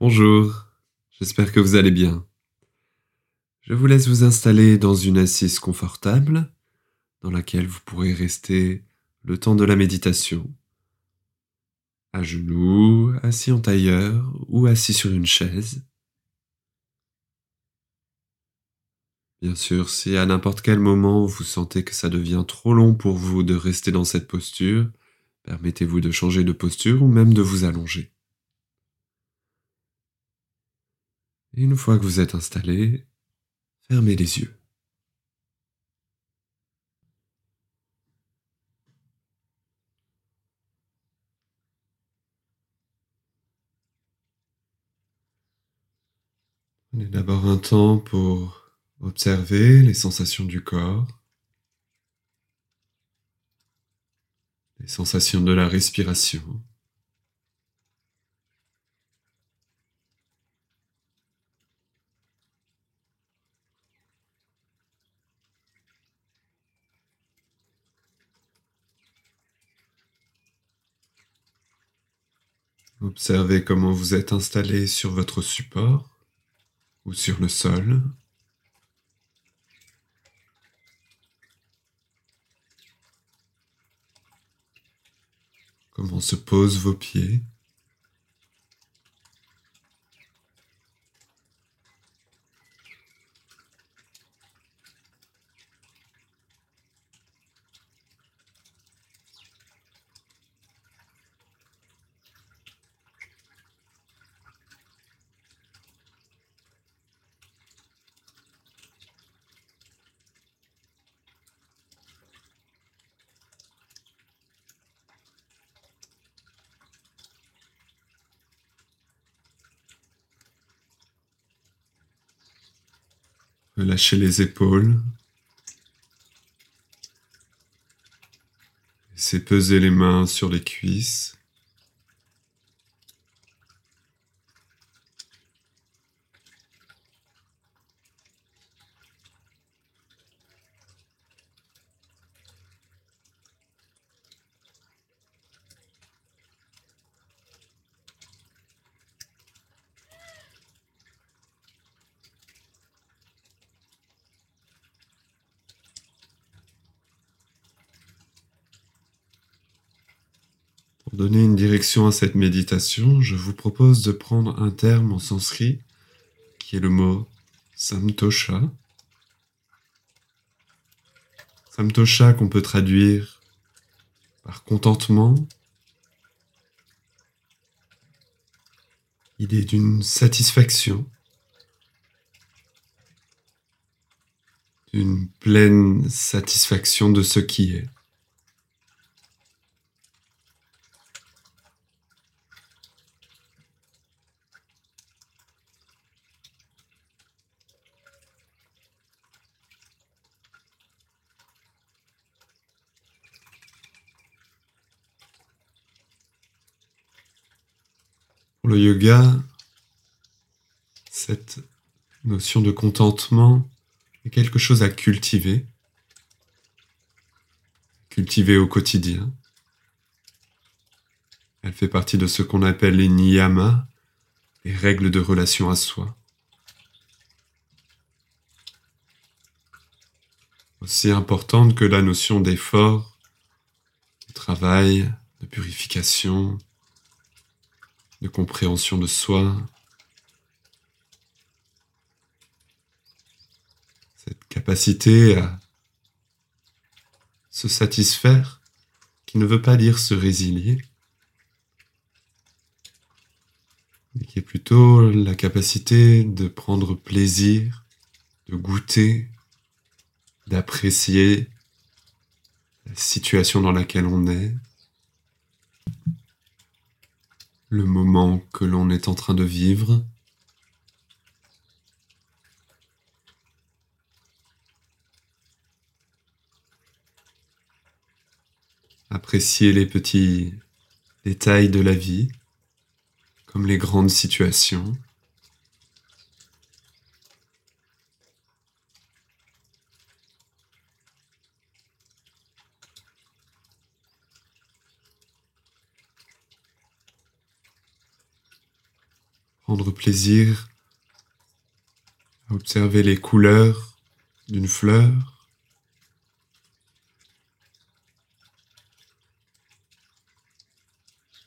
Bonjour, j'espère que vous allez bien. Je vous laisse vous installer dans une assise confortable dans laquelle vous pourrez rester le temps de la méditation, à genoux, assis en tailleur ou assis sur une chaise. Bien sûr, si à n'importe quel moment vous sentez que ça devient trop long pour vous de rester dans cette posture, permettez-vous de changer de posture ou même de vous allonger. Et une fois que vous êtes installé, fermez les yeux. Prenez d'abord un temps pour observer les sensations du corps, les sensations de la respiration. Observez comment vous êtes installé sur votre support ou sur le sol. Comment se posent vos pieds. Relâchez les épaules. Laissez peser les mains sur les cuisses. Pour à cette méditation, je vous propose de prendre un terme en sanskrit qui est le mot samtosha. Samtosha qu'on peut traduire par contentement. Idée d'une satisfaction, d'une pleine satisfaction de ce qui est. Le yoga, cette notion de contentement est quelque chose à cultiver, cultiver au quotidien. Elle fait partie de ce qu'on appelle les niyamas, les règles de relation à soi. Aussi importante que la notion d'effort, de travail, de purification, de compréhension de soi, cette capacité à se satisfaire, qui ne veut pas dire se résilier, mais qui est plutôt la capacité de prendre plaisir, de goûter, d'apprécier la situation dans laquelle on est, le moment que l'on est en train de vivre. Apprécier les petits détails de la vie, comme les grandes situations. Prendre plaisir à observer les couleurs d'une fleur,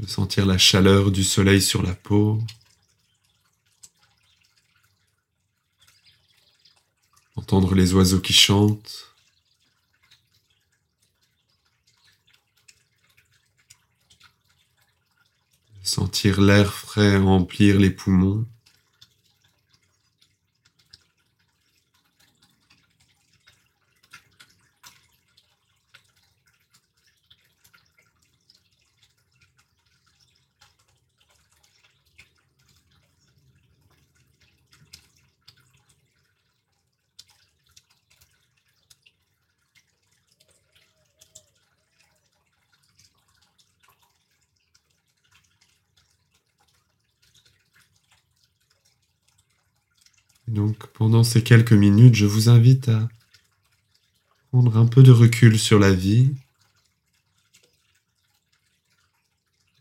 de sentir la chaleur du soleil sur la peau, entendre les oiseaux qui chantent, sentir l'air frais remplir les poumons. Donc pendant ces quelques minutes, je vous invite à prendre un peu de recul sur la vie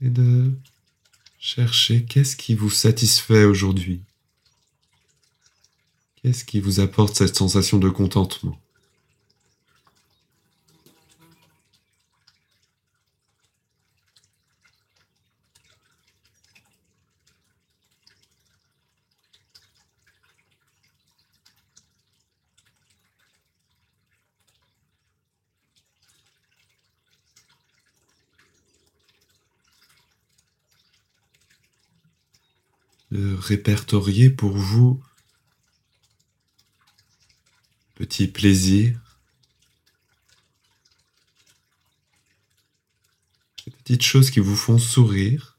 et de chercher qu'est-ce qui vous satisfait aujourd'hui. Qu'est-ce qui vous apporte cette sensation de contentement? Répertorier pour vous petits plaisirs, petites choses qui vous font sourire.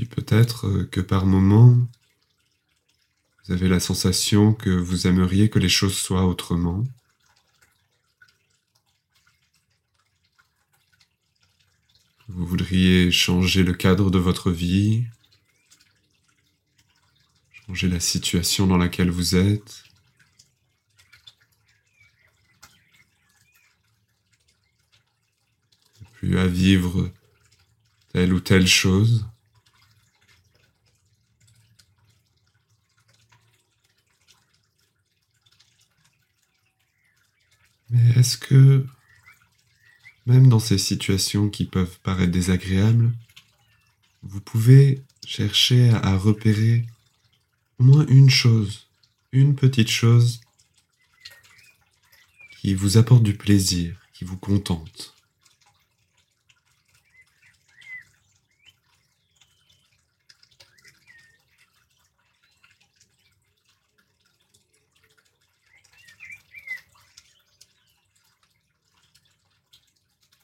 Puis peut-être euh, que par moment, vous avez la sensation que vous aimeriez que les choses soient autrement. Vous voudriez changer le cadre de votre vie, changer la situation dans laquelle vous êtes. Plus à vivre telle ou telle chose. Mais est-ce que, même dans ces situations qui peuvent paraître désagréables, vous pouvez chercher à repérer au moins une chose, une petite chose qui vous apporte du plaisir, qui vous contente?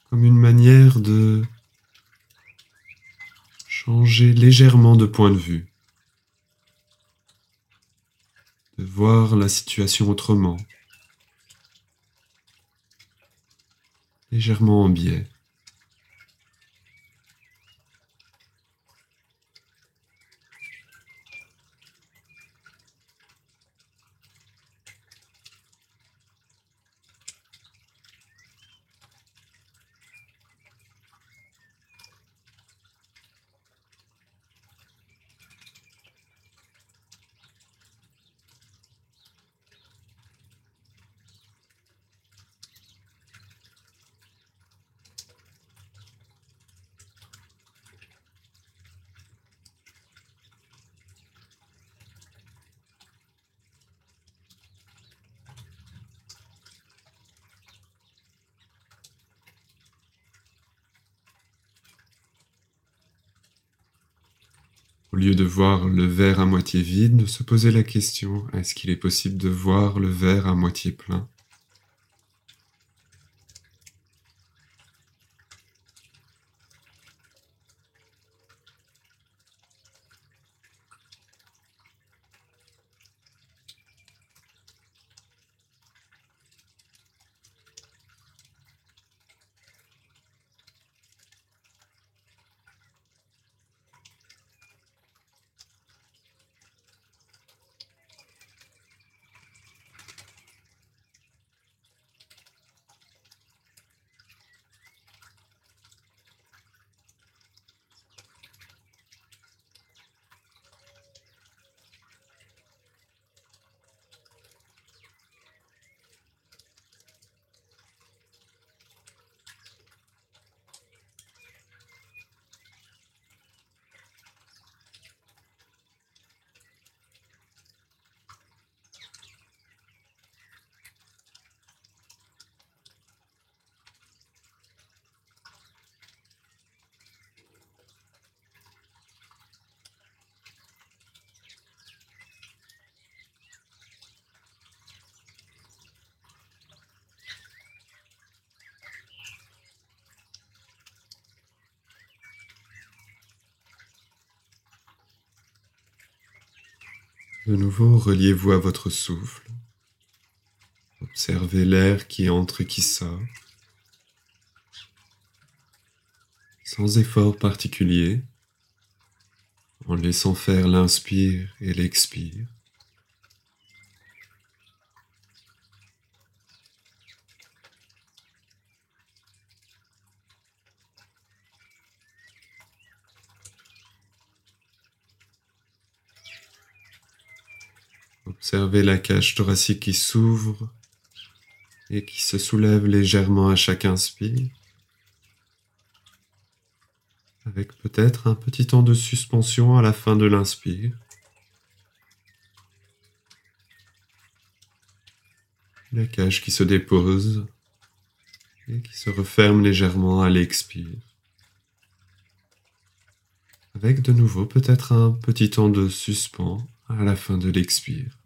Comme une manière de changer légèrement de point de vue, de voir la situation autrement, légèrement en biais. Au lieu de voir le verre à moitié vide, de se poser la question, est-ce qu'il est possible de voir le verre à moitié plein? De nouveau, reliez-vous à votre souffle. Observez l'air qui entre et qui sort. Sans effort particulier, en laissant faire l'inspire et l'expire. Observez la cage thoracique qui s'ouvre et qui se soulève légèrement à chaque inspire, avec peut-être un petit temps de suspension à la fin de l'inspire. La cage qui se dépose et qui se referme légèrement à l'expire. Avec de nouveau peut-être un petit temps de suspens à la fin de l'expire.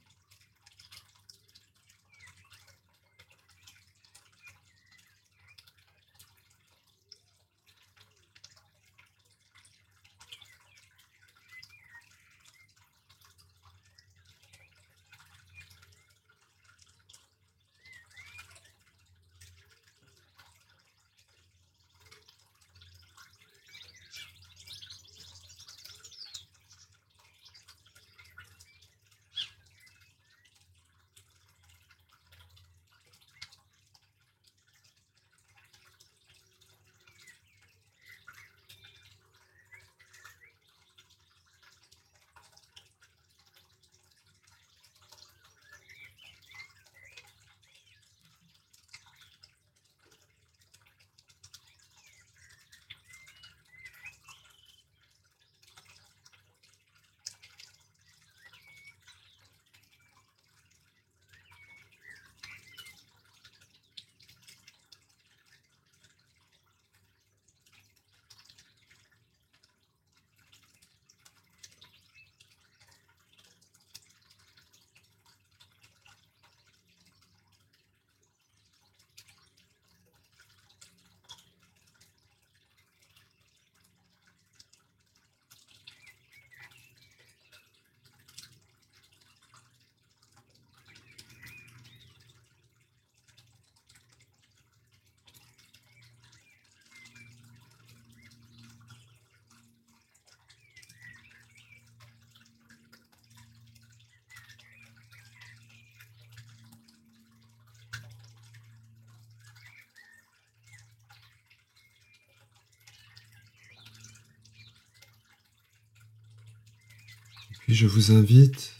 Puis je vous invite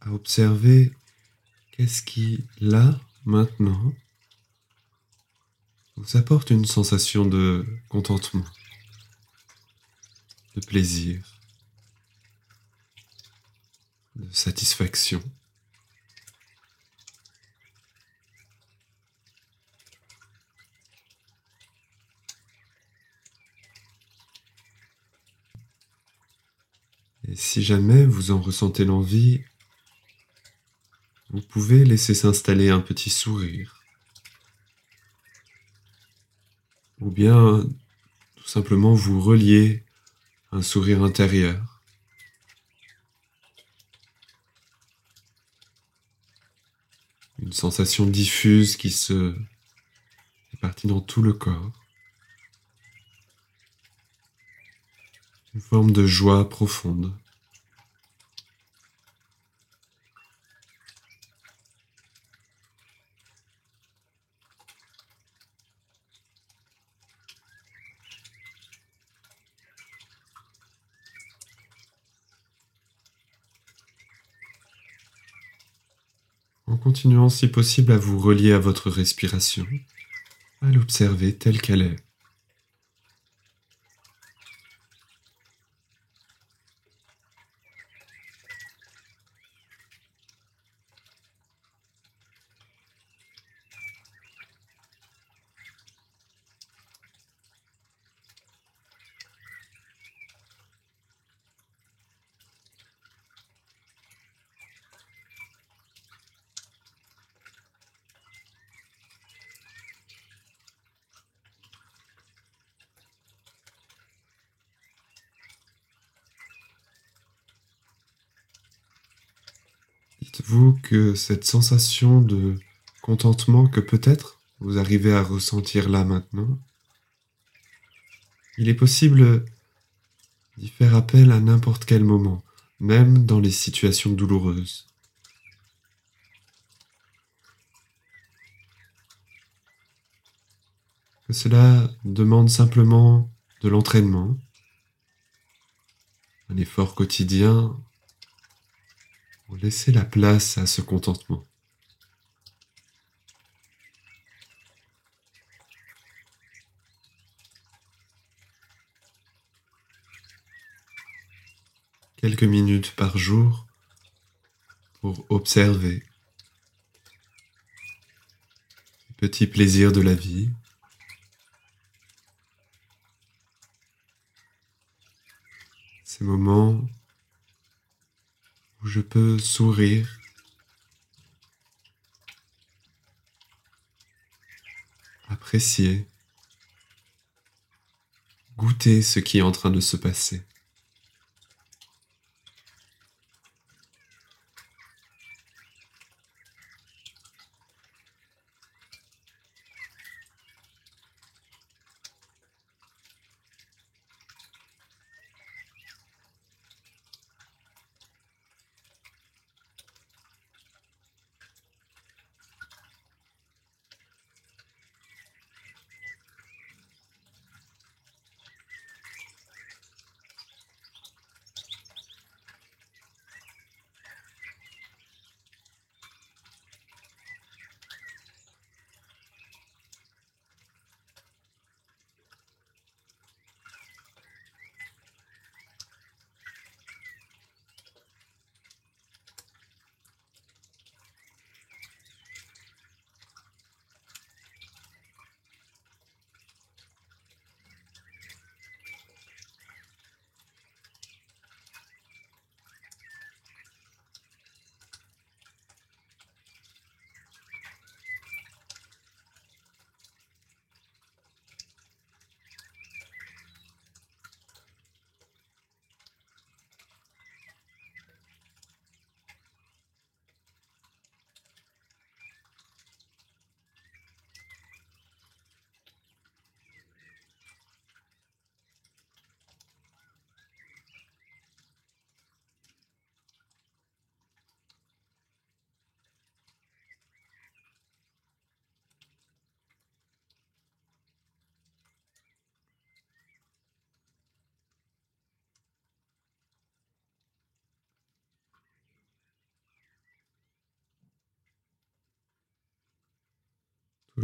à observer qu'est-ce qui, là, maintenant, vous apporte une sensation de contentement, de plaisir, de satisfaction. Et si jamais vous en ressentez l'envie, vous pouvez laisser s'installer un petit sourire. Ou bien tout simplement vous relier un sourire intérieur. Une sensation diffuse qui se répartit dans tout le corps. Une forme de joie profonde. en continuant si possible à vous relier à votre respiration, à l'observer telle qu'elle est. Dites-vous que cette sensation de contentement que peut-être vous arrivez à ressentir là maintenant, il est possible d'y faire appel à n'importe quel moment, même dans les situations douloureuses. Que cela demande simplement de l'entraînement, un effort quotidien laisser la place à ce contentement. Quelques minutes par jour pour observer les petits plaisirs de la vie. Ces moments où je peux sourire. Apprécier. Goûter ce qui est en train de se passer.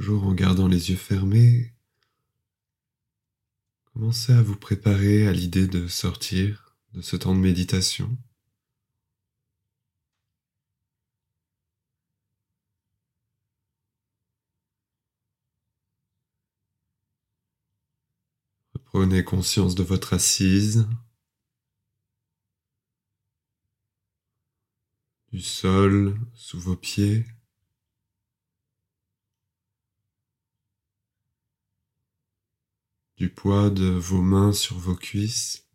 Toujours en gardant les yeux fermés, commencez à vous préparer à l'idée de sortir de ce temps de méditation. Prenez conscience de votre assise, du sol sous vos pieds. Du poids de vos mains sur vos cuisses.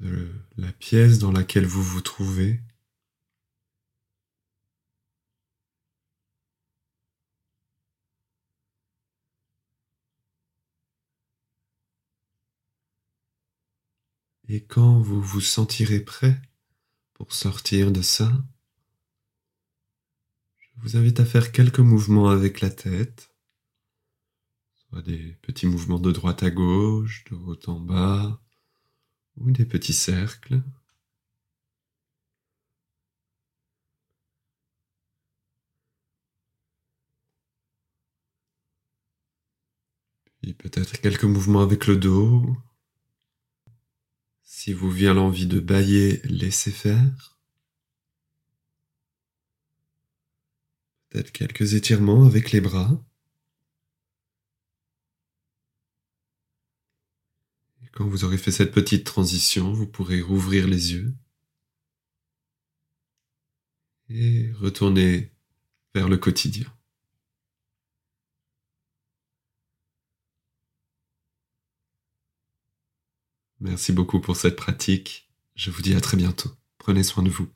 de la pièce dans laquelle vous vous trouvez. Et quand vous vous sentirez prêt pour sortir de ça, je vous invite à faire quelques mouvements avec la tête, soit des petits mouvements de droite à gauche, de haut en bas, ou des petits cercles. Puis peut-être quelques mouvements avec le dos. Si vous vient l'envie de bailler, laissez faire. Peut-être quelques étirements avec les bras. Quand vous aurez fait cette petite transition, vous pourrez rouvrir les yeux et retourner vers le quotidien. Merci beaucoup pour cette pratique. Je vous dis à très bientôt. Prenez soin de vous.